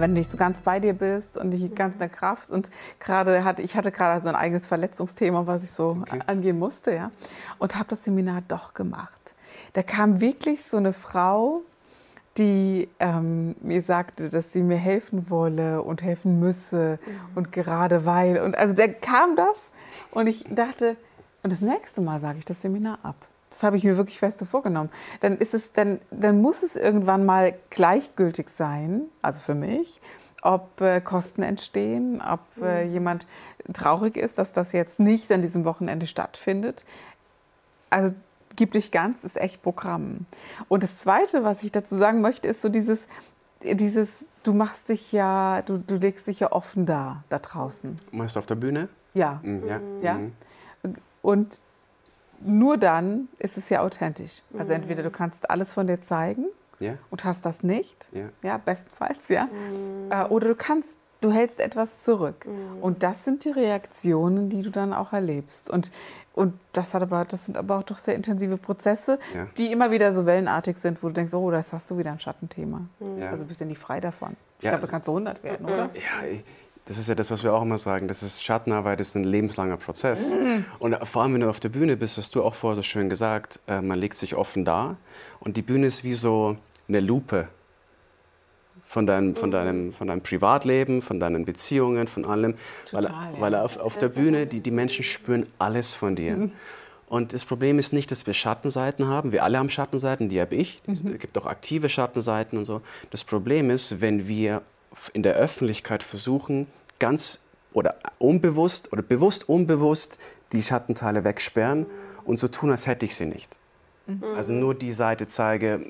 Wenn du nicht so ganz bei dir bist und nicht ganz in der Kraft und gerade hatte ich hatte gerade so ein eigenes Verletzungsthema, was ich so okay. angehen musste, ja, und habe das Seminar doch gemacht. Da kam wirklich so eine Frau, die ähm, mir sagte, dass sie mir helfen wolle und helfen müsse mhm. und gerade weil und also da kam das und ich dachte und das nächste Mal sage ich das Seminar ab. Das habe ich mir wirklich fest vorgenommen. Dann, ist es, dann, dann muss es irgendwann mal gleichgültig sein, also für mich, ob äh, Kosten entstehen, ob äh, mhm. jemand traurig ist, dass das jetzt nicht an diesem Wochenende stattfindet. Also gib dich ganz, ist echt Programm. Und das Zweite, was ich dazu sagen möchte, ist so dieses, dieses du machst dich ja, du, du legst dich ja offen da, da draußen. Meinst du auf der Bühne? Ja. Mhm. Ja. ja. Mhm. Und nur dann ist es ja authentisch. Also entweder du kannst alles von dir zeigen ja. und hast das nicht, ja, ja bestenfalls, ja. Mhm. Äh, oder du kannst, du hältst etwas zurück. Mhm. Und das sind die Reaktionen, die du dann auch erlebst. Und, und das, hat aber, das sind aber auch doch sehr intensive Prozesse, ja. die immer wieder so wellenartig sind, wo du denkst, oh, das hast du wieder ein Schattenthema. Mhm. Also bist du nicht frei davon. Ich glaube, also, du kannst so 100 werden, oder? Ja, ich, das ist ja das, was wir auch immer sagen. Das ist Schattenarbeit ist ein lebenslanger Prozess. Mhm. Und vor allem, wenn du auf der Bühne bist, hast du auch vorher so schön gesagt, äh, man legt sich offen da. Und die Bühne ist wie so eine Lupe von deinem, von deinem, von deinem Privatleben, von deinen Beziehungen, von allem. Total, weil, weil auf, auf der Bühne, die, die Menschen spüren alles von dir. Mhm. Und das Problem ist nicht, dass wir Schattenseiten haben. Wir alle haben Schattenseiten, die habe ich. Mhm. Es gibt auch aktive Schattenseiten und so. Das Problem ist, wenn wir in der Öffentlichkeit versuchen, ganz oder unbewusst oder bewusst unbewusst die Schattenteile wegsperren und so tun, als hätte ich sie nicht. Mhm. Also nur die Seite zeige,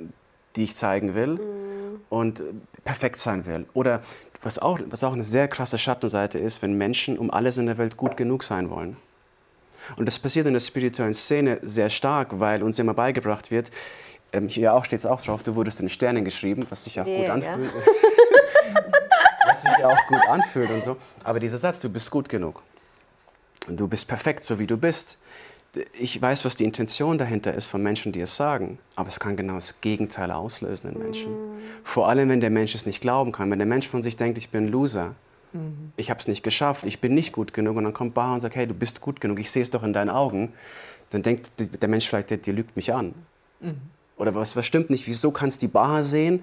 die ich zeigen will mhm. und perfekt sein will. Oder was auch, was auch eine sehr krasse Schattenseite ist, wenn Menschen um alles in der Welt gut genug sein wollen. Und das passiert in der spirituellen Szene sehr stark, weil uns immer beigebracht wird, ähm, hier auch steht es auch drauf, du wurdest in Sternen geschrieben, was sich auch yeah, gut anfühlt. Ja. was sich auch gut anfühlt und so. Aber dieser Satz, du bist gut genug. Und du bist perfekt, so wie du bist. Ich weiß, was die Intention dahinter ist von Menschen, die es sagen, aber es kann genau das Gegenteil auslösen in Menschen. Mhm. Vor allem, wenn der Mensch es nicht glauben kann. Wenn der Mensch von sich denkt, ich bin ein Loser, mhm. ich habe es nicht geschafft, ich bin nicht gut genug und dann kommt Bar und sagt, hey, du bist gut genug, ich sehe es doch in deinen Augen, dann denkt der Mensch vielleicht, der, der lügt mich an. Mhm. Oder was, was stimmt nicht? Wieso kannst du die Baha sehen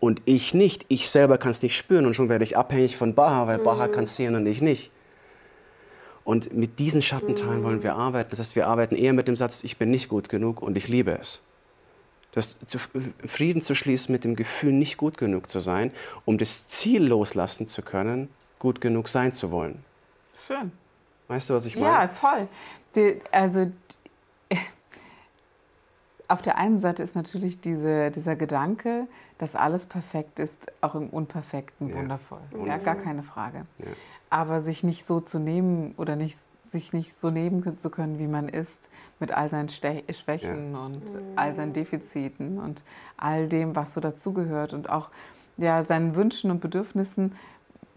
und ich nicht. Ich selber kann es nicht spüren und schon werde ich abhängig von Baha, weil mhm. Baha kann es sehen und ich nicht. Und mit diesen Schattenteilen mhm. wollen wir arbeiten. Das heißt, wir arbeiten eher mit dem Satz, ich bin nicht gut genug und ich liebe es. Das zu, Frieden zu schließen mit dem Gefühl, nicht gut genug zu sein, um das Ziel loslassen zu können, gut genug sein zu wollen. Schön. Weißt du, was ich meine? Ja, voll. Die, also auf der einen Seite ist natürlich diese, dieser Gedanke, dass alles perfekt ist, auch im Unperfekten ja. wundervoll. Ja, gar keine Frage. Ja. Aber sich nicht so zu nehmen oder nicht, sich nicht so nehmen zu können, wie man ist, mit all seinen Ste Schwächen ja. und all seinen Defiziten und all dem, was so dazugehört und auch ja, seinen Wünschen und Bedürfnissen,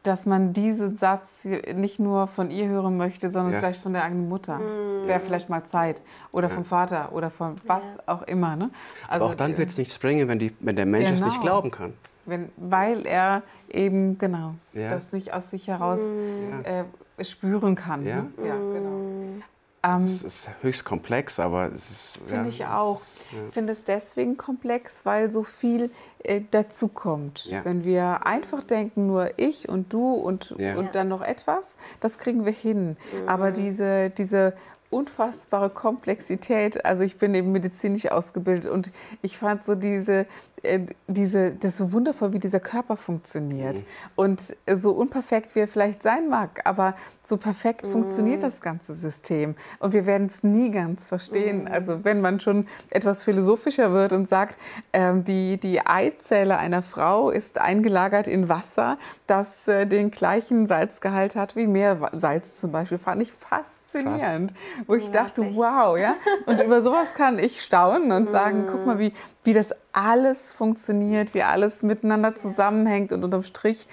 dass man diesen Satz nicht nur von ihr hören möchte, sondern ja. vielleicht von der eigenen Mutter. Mhm. Wäre vielleicht mal Zeit. Oder ja. vom Vater oder von was ja. auch immer. Ne? Also, Aber auch dann wird es nicht springen, wenn, die, wenn der Mensch genau. es nicht genau. glauben kann. Wenn, weil er eben, genau, das nicht aus sich heraus mhm. äh, spüren kann. Ja, ne? ja genau. Ähm, es ist höchst komplex, aber es ist. Finde ja, ich auch. Ich ja. finde es deswegen komplex, weil so viel äh, dazukommt. Ja. Wenn wir einfach denken, nur ich und du und, und dann noch etwas, das kriegen wir hin. Mhm. Aber diese, diese unfassbare Komplexität. Also ich bin eben medizinisch ausgebildet und ich fand so diese, äh, diese, das so wundervoll, wie dieser Körper funktioniert. Mhm. Und so unperfekt wie er vielleicht sein mag, aber so perfekt mhm. funktioniert das ganze System. Und wir werden es nie ganz verstehen. Mhm. Also wenn man schon etwas philosophischer wird und sagt, ähm, die, die Eizelle einer Frau ist eingelagert in Wasser, das äh, den gleichen Salzgehalt hat wie Meersalz zum Beispiel, fand ich fast faszinierend, Krass. wo ich ja, dachte, echt. wow, ja. Und über sowas kann ich staunen und sagen, guck mal, wie, wie das alles funktioniert, wie alles miteinander zusammenhängt und unterm Strich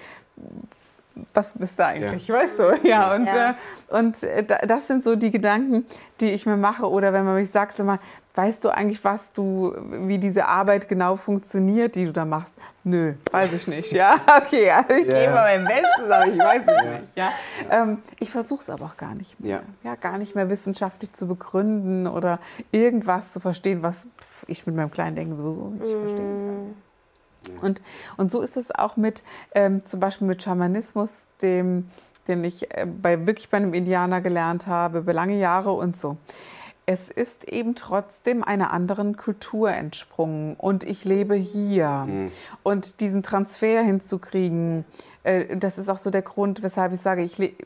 was bist du eigentlich, ja. weißt du? Ja, und, ja. Äh, und äh, das sind so die Gedanken, die ich mir mache. Oder wenn man mich sagt, sag mal, weißt du eigentlich, was du, wie diese Arbeit genau funktioniert, die du da machst? Nö, weiß ich nicht. Ja, okay, also ich yeah. gebe mein Bestes, aber ich weiß es ja. nicht. Ja. Ähm, ich versuche es aber auch gar nicht mehr. Ja. ja. gar nicht mehr wissenschaftlich zu begründen oder irgendwas zu verstehen, was ich mit meinem kleinen Denken sowieso nicht mm. verstehen kann. Und, und so ist es auch mit ähm, zum Beispiel mit Schamanismus, dem, den ich äh, bei, wirklich bei einem Indianer gelernt habe, über lange Jahre und so es ist eben trotzdem einer anderen Kultur entsprungen und ich lebe hier. Mhm. Und diesen Transfer hinzukriegen, äh, das ist auch so der Grund, weshalb ich sage, ich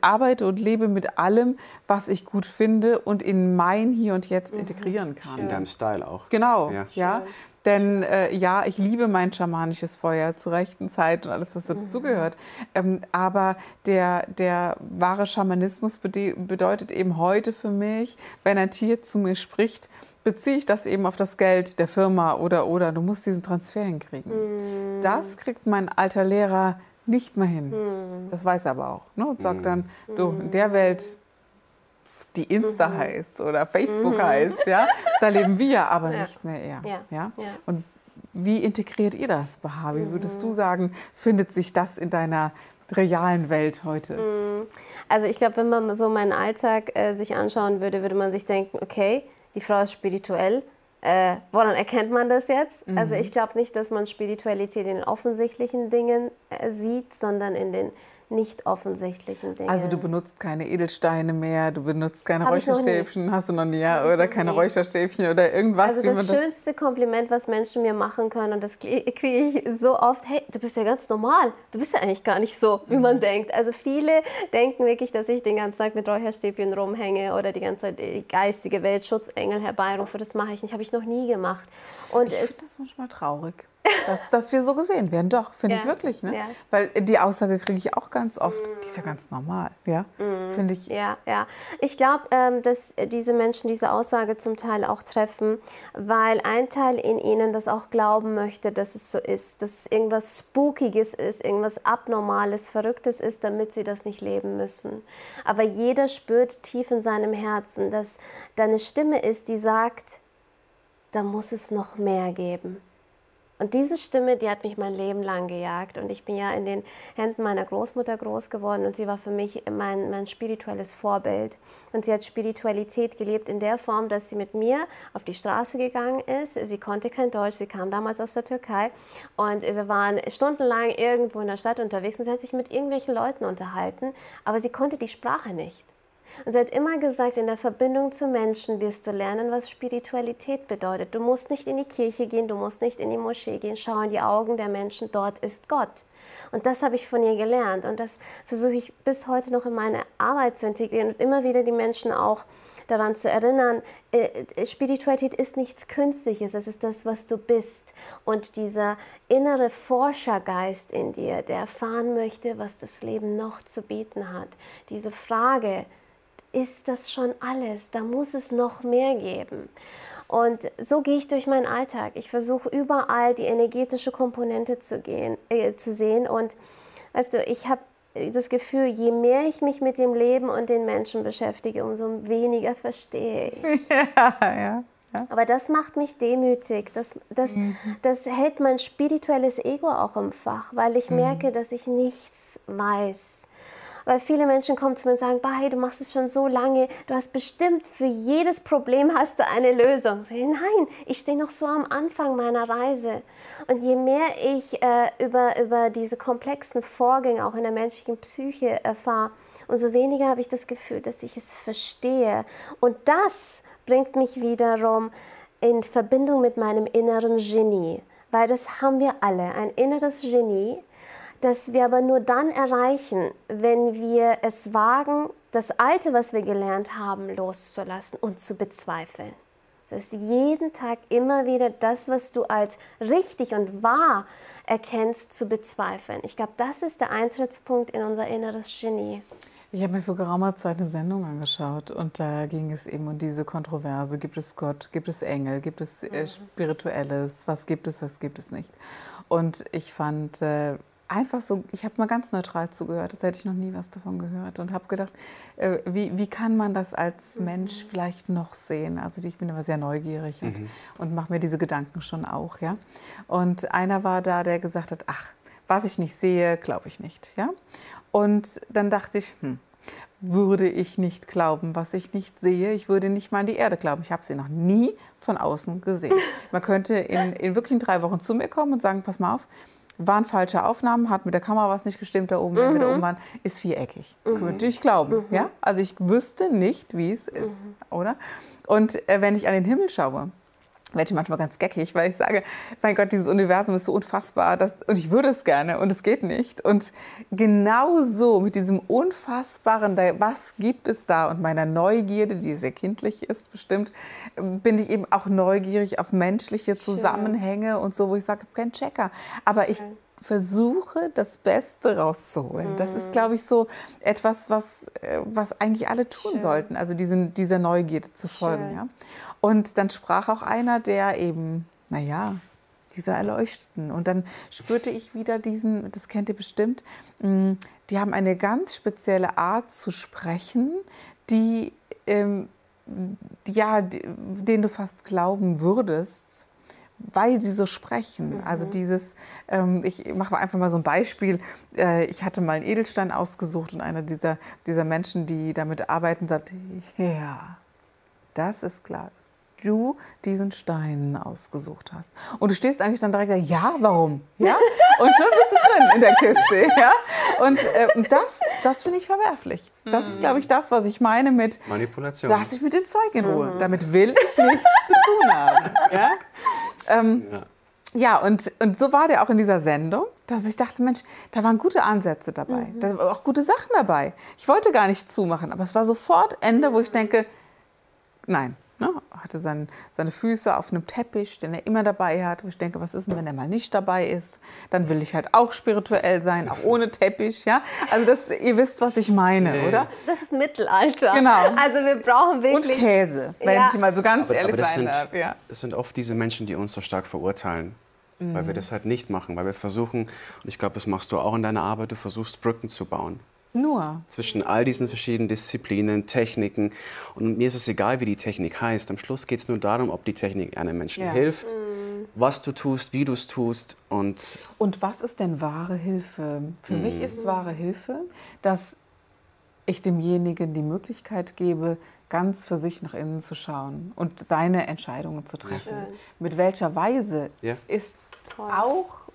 arbeite und lebe mit allem, was ich gut finde und in mein Hier und Jetzt mhm. integrieren kann. In deinem Style auch. Genau, ja. ja. Denn äh, ja, ich liebe mein schamanisches Feuer zur rechten Zeit und alles, was dazugehört. Ähm, aber der, der wahre Schamanismus bedeutet eben heute für mich, wenn ein Tier zu mir spricht, beziehe ich das eben auf das Geld der Firma oder oder du musst diesen Transfer hinkriegen. Mm. Das kriegt mein alter Lehrer nicht mehr hin. Mm. Das weiß er aber auch. Ne? Und sagt mm. dann, du, in der Welt die Insta mhm. heißt oder Facebook mhm. heißt, ja, da leben wir aber ja. nicht mehr er. Ja. ja. Und wie integriert ihr das, Baha? Wie würdest du mhm. sagen, findet sich das in deiner realen Welt heute? Mhm. Also ich glaube, wenn man so meinen Alltag äh, sich anschauen würde, würde man sich denken, okay, die Frau ist spirituell. Äh, woran erkennt man das jetzt? Also mhm. Also ich glaube nicht, dass man Spiritualität in den offensichtlichen Dingen äh, sieht, sondern in den nicht offensichtlichen Dinge. Also du benutzt keine Edelsteine mehr, du benutzt keine Hab Räucherstäbchen, hast du noch nie, ja, oder keine nie. Räucherstäbchen oder irgendwas. Also das schönste das Kompliment, was Menschen mir machen können, und das kriege ich so oft, hey, du bist ja ganz normal, du bist ja eigentlich gar nicht so, wie man mhm. denkt. Also viele denken wirklich, dass ich den ganzen Tag mit Räucherstäbchen rumhänge oder die ganze Zeit die geistige Welt Schutzengel herbeirufe. Das mache ich nicht, habe ich noch nie gemacht. Und ich finde das manchmal traurig dass, dass wir so gesehen werden. Doch, finde ja. ich wirklich. Ne? Ja. Weil die Aussage kriege ich auch ganz oft. Die ist ja ganz normal. Ja, mm. finde ich. Ja, ja. Ich glaube, ähm, dass diese Menschen diese Aussage zum Teil auch treffen, weil ein Teil in ihnen das auch glauben möchte, dass es so ist, dass es irgendwas Spookiges ist, irgendwas Abnormales, Verrücktes ist, damit sie das nicht leben müssen. Aber jeder spürt tief in seinem Herzen, dass da eine Stimme ist, die sagt, da muss es noch mehr geben. Und diese Stimme, die hat mich mein Leben lang gejagt. Und ich bin ja in den Händen meiner Großmutter groß geworden und sie war für mich mein, mein spirituelles Vorbild. Und sie hat Spiritualität gelebt in der Form, dass sie mit mir auf die Straße gegangen ist. Sie konnte kein Deutsch, sie kam damals aus der Türkei. Und wir waren stundenlang irgendwo in der Stadt unterwegs und sie hat sich mit irgendwelchen Leuten unterhalten, aber sie konnte die Sprache nicht. Und sie hat immer gesagt, in der Verbindung zu Menschen wirst du lernen, was Spiritualität bedeutet. Du musst nicht in die Kirche gehen, du musst nicht in die Moschee gehen. Schau in die Augen der Menschen, dort ist Gott. Und das habe ich von ihr gelernt und das versuche ich bis heute noch in meine Arbeit zu integrieren und immer wieder die Menschen auch daran zu erinnern, äh, Spiritualität ist nichts Künstliches, es ist das, was du bist. Und dieser innere Forschergeist in dir, der erfahren möchte, was das Leben noch zu bieten hat. Diese Frage, ist das schon alles. Da muss es noch mehr geben. Und so gehe ich durch meinen Alltag. Ich versuche überall die energetische Komponente zu, gehen, äh, zu sehen. Und weißt du, ich habe das Gefühl, je mehr ich mich mit dem Leben und den Menschen beschäftige, umso weniger verstehe ich. Ja, ja. Ja. Aber das macht mich demütig. Das, das, mhm. das hält mein spirituelles Ego auch im Fach, weil ich mhm. merke, dass ich nichts weiß. Weil viele Menschen kommen zu mir und sagen, Bahai, du machst es schon so lange, du hast bestimmt für jedes Problem hast du eine Lösung. Nein, ich stehe noch so am Anfang meiner Reise. Und je mehr ich äh, über, über diese komplexen Vorgänge auch in der menschlichen Psyche erfahre, umso weniger habe ich das Gefühl, dass ich es verstehe. Und das bringt mich wiederum in Verbindung mit meinem inneren Genie, weil das haben wir alle, ein inneres Genie, das wir aber nur dann erreichen, wenn wir es wagen, das Alte, was wir gelernt haben, loszulassen und zu bezweifeln. Das ist jeden Tag immer wieder das, was du als richtig und wahr erkennst, zu bezweifeln. Ich glaube, das ist der Eintrittspunkt in unser inneres Genie. Ich habe mir vor geraumer Zeit eine Sendung angeschaut und da ging es eben um diese Kontroverse. Gibt es Gott? Gibt es Engel? Gibt es äh, mhm. Spirituelles? Was gibt es? Was gibt es nicht? Und ich fand äh, einfach so, ich habe mal ganz neutral zugehört, als hätte ich noch nie was davon gehört und habe gedacht, äh, wie, wie kann man das als mhm. Mensch vielleicht noch sehen? Also ich bin immer sehr neugierig und, mhm. und mache mir diese Gedanken schon auch. Ja? Und einer war da, der gesagt hat, ach, was ich nicht sehe, glaube ich nicht. Ja? Und dann dachte ich, hm, würde ich nicht glauben, was ich nicht sehe. Ich würde nicht mal an die Erde glauben. Ich habe sie noch nie von außen gesehen. Man könnte in, in wirklich drei Wochen zu mir kommen und sagen, pass mal auf, waren falsche Aufnahmen, hat mit der Kamera was nicht gestimmt da oben, mhm. mit der mhm. Umbahn, ist viereckig. Mhm. Könnte ich glauben. Mhm. Ja? Also ich wüsste nicht, wie es ist, mhm. oder? Und äh, wenn ich an den Himmel schaue, werde ich manchmal ganz geckig, weil ich sage, mein Gott, dieses Universum ist so unfassbar das, und ich würde es gerne und es geht nicht. Und genau so mit diesem Unfassbaren, was gibt es da und meiner Neugierde, die sehr kindlich ist bestimmt, bin ich eben auch neugierig auf menschliche Zusammenhänge Schön. und so, wo ich sage, ich habe keinen Checker. Aber ich versuche, das Beste rauszuholen. Mhm. Das ist, mhm. glaube ich, so etwas, was, äh, was eigentlich alle tun Schön. sollten, also diesen, dieser Neugierde zu folgen. Ja? Und dann sprach auch einer, der eben, naja, dieser Erleuchteten. Und dann spürte ich wieder diesen, das kennt ihr bestimmt, mm, die haben eine ganz spezielle Art zu sprechen, die, ähm, ja, den du fast glauben würdest, weil sie so sprechen. Mhm. Also dieses, ähm, ich mache mal einfach mal so ein Beispiel. Äh, ich hatte mal einen Edelstein ausgesucht und einer dieser, dieser Menschen, die damit arbeiten, sagt, ja, das ist klar, dass du diesen Stein ausgesucht hast. Und du stehst eigentlich dann direkt da, ja, warum? Ja? Und schon bist du drin in der Kiste. Ja? Und äh, das, das finde ich verwerflich. Das ist, glaube ich, das, was ich meine mit Manipulation. Lass ich mit dem Zeug in Ruhe. Mhm. Damit will ich nichts zu tun haben. Ja? Ähm, ja. Ja, und, und so war der auch in dieser Sendung, dass ich dachte, Mensch, da waren gute Ansätze dabei. Mhm. Da waren auch gute Sachen dabei. Ich wollte gar nicht zumachen, aber es war sofort Ende, wo ich denke, nein, Ne? Hatte sein, seine Füße auf einem Teppich, den er immer dabei hat. Wo ich denke, was ist denn, wenn er mal nicht dabei ist? Dann will ich halt auch spirituell sein, auch ohne Teppich. Ja? Also das, ihr wisst, was ich meine, nee. oder? Das ist Mittelalter. Genau. Also wir brauchen wirklich... Und Käse, wenn ja. ich mal so ganz aber, ehrlich aber sein sind, darf. Ja. Es sind oft diese Menschen, die uns so stark verurteilen. Mhm. Weil wir das halt nicht machen, weil wir versuchen, und ich glaube, das machst du auch in deiner Arbeit, du versuchst Brücken zu bauen. Nur. Zwischen all diesen verschiedenen Disziplinen, Techniken. Und mir ist es egal, wie die Technik heißt. Am Schluss geht es nur darum, ob die Technik einem Menschen ja. hilft, mhm. was du tust, wie du es tust. Und, und was ist denn wahre Hilfe? Für mhm. mich ist wahre Hilfe, dass ich demjenigen die Möglichkeit gebe, ganz für sich nach innen zu schauen und seine Entscheidungen zu treffen. Ja. Mit welcher Weise ja. ist Toll. auch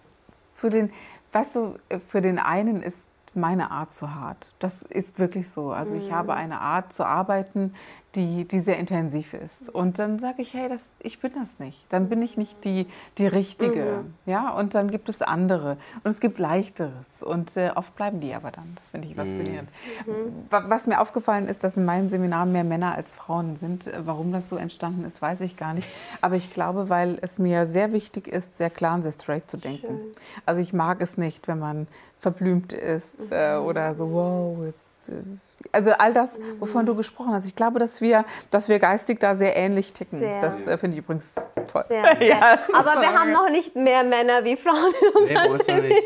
für den, weißt du, für den einen ist meine Art zu hart. Das ist wirklich so. Also ich habe mhm. eine Art zu arbeiten, die, die sehr intensiv ist. Und dann sage ich, hey, das, ich bin das nicht. Dann bin ich nicht die, die Richtige. Mhm. Ja, und dann gibt es andere. Und es gibt Leichteres. Und äh, oft bleiben die aber dann. Das finde ich faszinierend. Mhm. Was mir aufgefallen ist, dass in meinen Seminaren mehr Männer als Frauen sind. Warum das so entstanden ist, weiß ich gar nicht. Aber ich glaube, weil es mir sehr wichtig ist, sehr klar und sehr straight zu denken. Schön. Also ich mag es nicht, wenn man verblümt ist äh, oder so, wow, jetzt, äh, also all das, wovon du gesprochen hast. Ich glaube, dass wir, dass wir geistig da sehr ähnlich ticken. Sehr. Das äh, finde ich übrigens toll. Sehr, sehr. Ja, Aber wir haben noch nicht mehr Männer wie Frauen in unserem nee,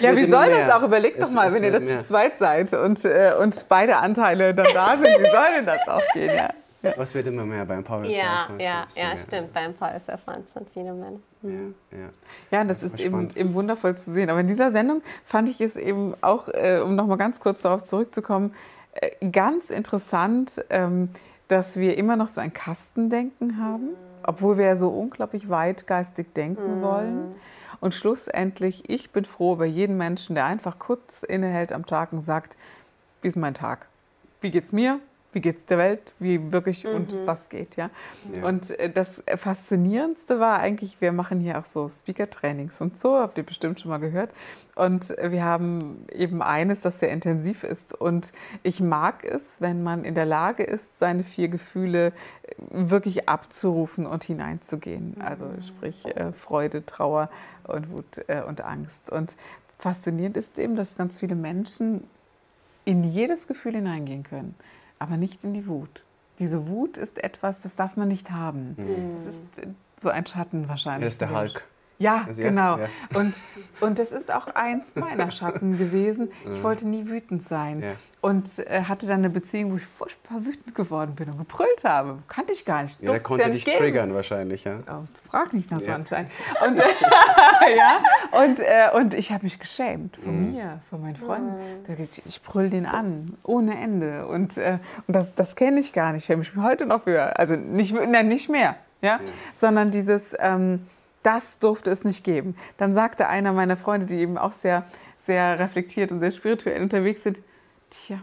Ja, wie soll das auch? Überleg doch mal, wenn ihr das zu zweit seid und, äh, und beide Anteile dann da sind, wie soll denn das auch gehen? Ja? Was wird immer mehr beim Power Ja, ja, ja, stimmt. Beim Power Surf waren schon viele Männer. Mhm. Ja, ja. ja, das ist eben, eben, wundervoll zu sehen. Aber in dieser Sendung fand ich es eben auch, äh, um nochmal ganz kurz darauf zurückzukommen, äh, ganz interessant, ähm, dass wir immer noch so ein Kastendenken haben, mhm. obwohl wir ja so unglaublich weitgeistig denken mhm. wollen. Und schlussendlich, ich bin froh über jeden Menschen, der einfach kurz innehält am Tag und sagt, wie ist mein Tag? Wie geht's mir? Wie geht es der Welt, wie wirklich mhm. und was geht, ja? ja. Und äh, das Faszinierendste war eigentlich, wir machen hier auch so Speaker-Trainings und so, habt ihr bestimmt schon mal gehört. Und wir haben eben eines, das sehr intensiv ist. Und ich mag es, wenn man in der Lage ist, seine vier Gefühle äh, wirklich abzurufen und hineinzugehen. Also mhm. sprich äh, Freude, Trauer und Wut äh, und Angst. Und faszinierend ist eben, dass ganz viele Menschen in jedes Gefühl hineingehen können aber nicht in die Wut. Diese Wut ist etwas, das darf man nicht haben. Mhm. Das ist so ein Schatten wahrscheinlich. Das ist der Hulk. Ja, also, genau. Ja. Und, und das ist auch eins meiner Schatten gewesen. Ich wollte nie wütend sein. Ja. Und äh, hatte dann eine Beziehung, wo ich furchtbar wütend geworden bin und gebrüllt habe. Kannte ich gar nicht. Ja, der konnte ja dich geben. triggern wahrscheinlich, ja. Oh, frag nicht nach so anscheinend. Und, äh, ja, und, äh, und ich habe mich geschämt von mhm. mir, von meinen Freunden. Mhm. Ich, ich brüll den an, ohne Ende. Und, äh, und das, das kenne ich gar nicht. Ich schäme mich heute noch für. Also nicht, nein, nicht mehr. Ja? Sondern dieses... Ähm, das durfte es nicht geben. Dann sagte einer meiner Freunde, die eben auch sehr, sehr reflektiert und sehr spirituell unterwegs sind, tja,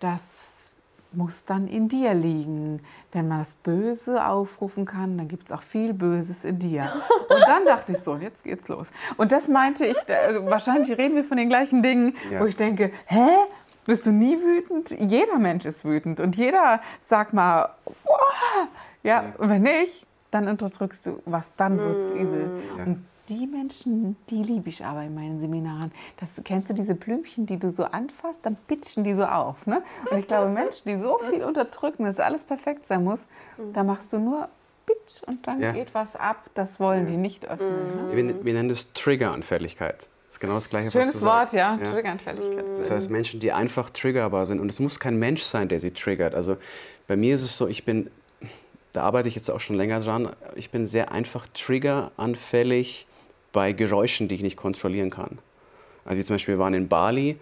das muss dann in dir liegen. Wenn man das Böse aufrufen kann, dann gibt es auch viel Böses in dir. Und dann dachte ich so, jetzt geht's los. Und das meinte ich, da, wahrscheinlich reden wir von den gleichen Dingen, ja. wo ich denke, hä? Bist du nie wütend? Jeder Mensch ist wütend und jeder sagt mal, oh! ja, ja, und wenn nicht, dann unterdrückst du was, dann wird es übel. Ja. Und die Menschen, die liebe ich aber in meinen Seminaren. Das, kennst du diese Blümchen, die du so anfasst, dann pitchen die so auf. Ne? Und ich glaube, Menschen, die so viel unterdrücken, dass alles perfekt sein muss, da machst du nur pitch und dann ja. geht was ab. Das wollen ja. die nicht öffnen. Ne? Wir, wir, nennen das Triggeranfälligkeit. Das ist genau das Gleiche, Schönes was du Wort, sagst. ja. ja. Triggeranfälligkeit. Das heißt, Menschen, die einfach triggerbar sind. Und es muss kein Mensch sein, der sie triggert. Also bei mir ist es so, ich bin da arbeite ich jetzt auch schon länger dran. Ich bin sehr einfach triggeranfällig bei Geräuschen, die ich nicht kontrollieren kann. Also wie zum Beispiel, wir waren in Bali.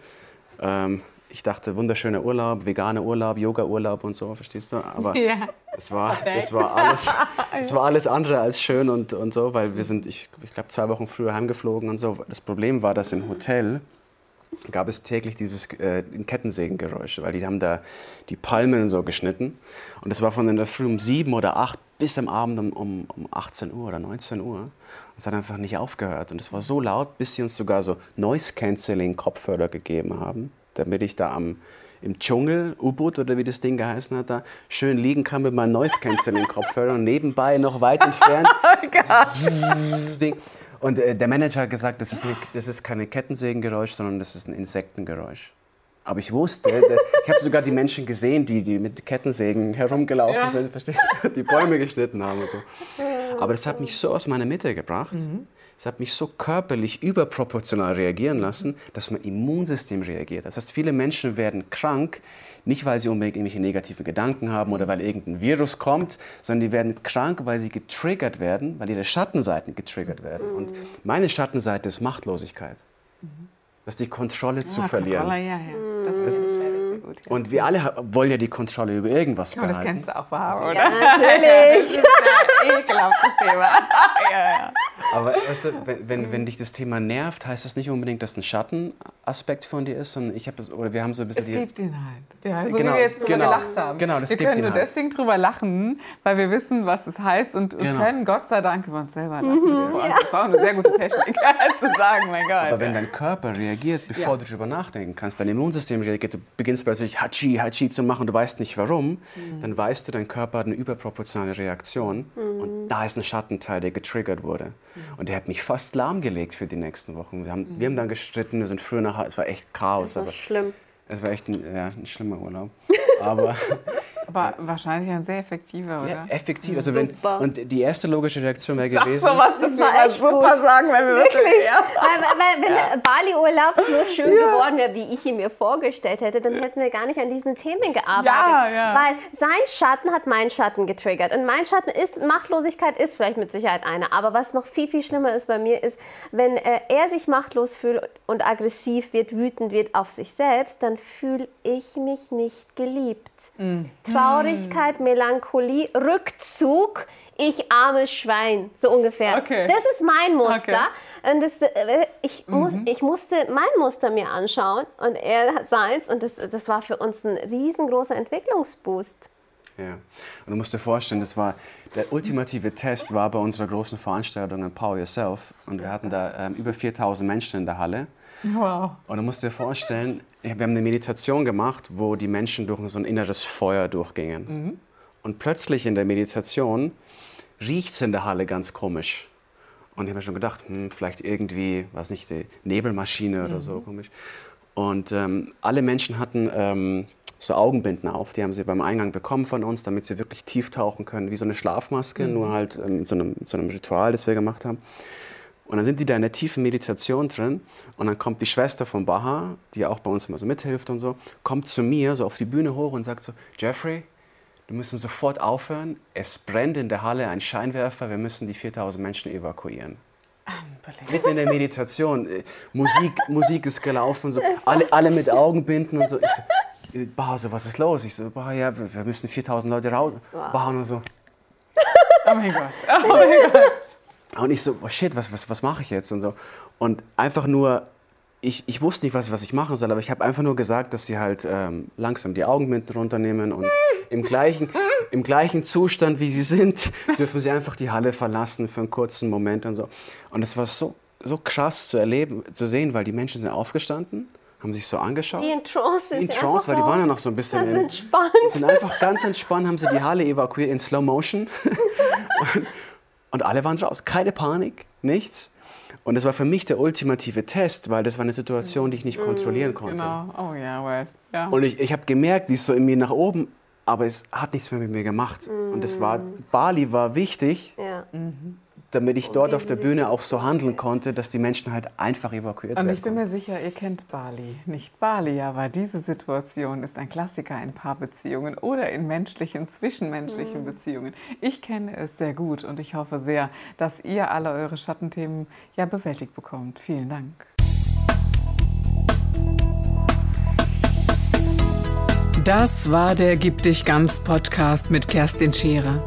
Ähm, ich dachte, wunderschöner Urlaub, veganer Urlaub, Yoga-Urlaub und so, verstehst du? Aber ja. es war, das, war alles, das war alles andere als schön und, und so, weil wir sind, ich, ich glaube, zwei Wochen früher heimgeflogen und so. Das Problem war, dass im Hotel gab es täglich dieses äh, Kettensägengeräusch, weil die haben da die Palmen so geschnitten. Und das war von in der Früh um sieben oder acht bis am Abend um, um, um 18 Uhr oder 19 Uhr. Und es hat einfach nicht aufgehört. Und es war so laut, bis sie uns sogar so Noise-Canceling-Kopfhörer gegeben haben, damit ich da am, im Dschungel, U-Boot oder wie das Ding geheißen hat, da schön liegen kann mit meinem Noise-Canceling-Kopfhörer und nebenbei noch weit entfernt. oh und äh, der Manager hat gesagt, das ist, eine, das ist keine Kettensägengeräusch, sondern das ist ein Insektengeräusch. Aber ich wusste, der, ich habe sogar die Menschen gesehen, die, die mit Kettensägen herumgelaufen ja. sind, verstehst du, die Bäume geschnitten haben und so. Aber das hat mich so aus meiner Mitte gebracht. Mhm. Es hat mich so körperlich überproportional reagieren lassen, dass mein Immunsystem reagiert. Das heißt, viele Menschen werden krank, nicht, weil sie unbedingt irgendwelche negative Gedanken haben oder weil irgendein Virus kommt, sondern die werden krank, weil sie getriggert werden, weil ihre Schattenseiten getriggert werden. Und meine Schattenseite ist Machtlosigkeit. Das ist die Kontrolle ja, zu verlieren. Kontrolle, ja, ja. Das ist sehr gut. Ja. Und wir alle wollen ja die Kontrolle über irgendwas behalten. Das kennst du auch, wahr, oder? Ja, natürlich. das ist ein ekelhaftes Thema. ja, ja. Aber weißt du, wenn, wenn, wenn, dich das Thema nervt, heißt das nicht unbedingt, dass ein Schattenaspekt von dir ist, sondern ich habe das, oder wir haben so ein bisschen. Es gibt ihn halt. Ja, so genau, wie wir jetzt drüber genau, gelacht haben. Genau, das wir gibt können nur halt. deswegen drüber lachen, weil wir wissen, was es heißt und, genau. können Gott sei Dank über uns selber lachen. Mhm, das ist auch eine sehr gute Technik, zu sagen, mein Gott. Aber wenn dein Körper reagiert, bevor ja. du darüber nachdenken kannst, dein Immunsystem reagiert, du beginnst plötzlich Hachi, Hachi zu machen, du weißt nicht warum, mhm. dann weißt du, dein Körper hat eine überproportionale Reaktion mhm. und da ist ein Schattenteil, der getriggert wurde. Mhm. Und der hat mich fast lahmgelegt für die nächsten Wochen. Wir haben, mhm. wir haben dann gestritten, wir sind früher nach Hause, es war echt Chaos. Das war schlimm. Es war echt ein, ja, ein schlimmer Urlaub. Aber Aber wahrscheinlich ein sehr effektiver, oder? Ja, effektiv. Also wenn, und die erste logische Reaktion wäre gewesen. So, was das, das war echt super gut. sagen, wenn wir wirklich. Ja. Weil, weil, wenn ja. Bali-Urlaub so schön ja. geworden wäre, wie ich ihn mir vorgestellt hätte, dann hätten wir gar nicht an diesen Themen gearbeitet. Ja, ja. Weil sein Schatten hat meinen Schatten getriggert. Und mein Schatten ist, Machtlosigkeit ist vielleicht mit Sicherheit eine. Aber was noch viel, viel schlimmer ist bei mir, ist, wenn äh, er sich machtlos fühlt und aggressiv wird, wütend wird auf sich selbst, dann fühle ich mich nicht geliebt. Mhm. Traurigkeit, Melancholie, Rückzug, ich armes Schwein, so ungefähr. Okay. Das ist mein Muster. Okay. Und das, äh, ich, mhm. muss, ich musste mein Muster mir anschauen und er hat seins. Und das, das war für uns ein riesengroßer Entwicklungsboost. Ja, und du musst dir vorstellen, das war der ultimative Test war bei unserer großen Veranstaltung in Power Yourself. Und wir hatten da ähm, über 4000 Menschen in der Halle. Wow. Und du musst dir vorstellen, wir haben eine Meditation gemacht, wo die Menschen durch so ein inneres Feuer durchgingen. Mhm. Und plötzlich in der Meditation riecht es in der Halle ganz komisch. Und ich habe mir schon gedacht, hm, vielleicht irgendwie, was nicht, die Nebelmaschine oder mhm. so komisch. Und ähm, alle Menschen hatten ähm, so Augenbinden auf. Die haben sie beim Eingang bekommen von uns, damit sie wirklich tief tauchen können, wie so eine Schlafmaske, mhm. nur halt ähm, in so einem, so einem Ritual, das wir gemacht haben. Und dann sind die da in der tiefen Meditation drin und dann kommt die Schwester von Baha, die auch bei uns immer so mithilft und so, kommt zu mir so auf die Bühne hoch und sagt so, Jeffrey, wir müssen sofort aufhören, es brennt in der Halle ein Scheinwerfer, wir müssen die 4000 Menschen evakuieren. Mitten in der Meditation, äh, Musik, Musik ist gelaufen, so, alle, alle mit Augenbinden und so. Ich so, äh, Baha, so, was ist los? Ich so, Baha, ja, wir müssen 4000 Leute raus. Wow. Baha nur so. Oh mein Gott, oh mein Gott. Und ich so, oh shit, was, was, was mache ich jetzt? Und so. Und einfach nur, ich, ich wusste nicht, was, was ich machen soll, aber ich habe einfach nur gesagt, dass sie halt ähm, langsam die Augenbinden runternehmen und im gleichen, im gleichen Zustand, wie sie sind, dürfen sie einfach die Halle verlassen für einen kurzen Moment und so. Und es war so, so krass zu erleben, zu sehen, weil die Menschen sind aufgestanden, haben sich so angeschaut. Wie in Trance. Wie in Trance, weil die waren ja noch so ein bisschen... Ganz in, entspannt. Sind einfach ganz entspannt, haben sie die Halle evakuiert in Slow Motion. und, und alle waren raus. Keine Panik, nichts. Und das war für mich der ultimative Test, weil das war eine Situation, die ich nicht kontrollieren mm, konnte. Genau, oh ja, well. ja. Und ich, ich habe gemerkt, wie es so in mir nach oben, aber es hat nichts mehr mit mir gemacht. Mm. Und es war, Bali war wichtig. Ja. Mhm damit ich dort auf der Bühne auch so handeln konnte, dass die Menschen halt einfach evakuiert werden. Und ich bin mir sicher, ihr kennt Bali. Nicht Bali, aber diese Situation ist ein Klassiker in Paarbeziehungen oder in menschlichen, zwischenmenschlichen mhm. Beziehungen. Ich kenne es sehr gut und ich hoffe sehr, dass ihr alle eure Schattenthemen ja bewältigt bekommt. Vielen Dank. Das war der Gib dich ganz Podcast mit Kerstin Scherer.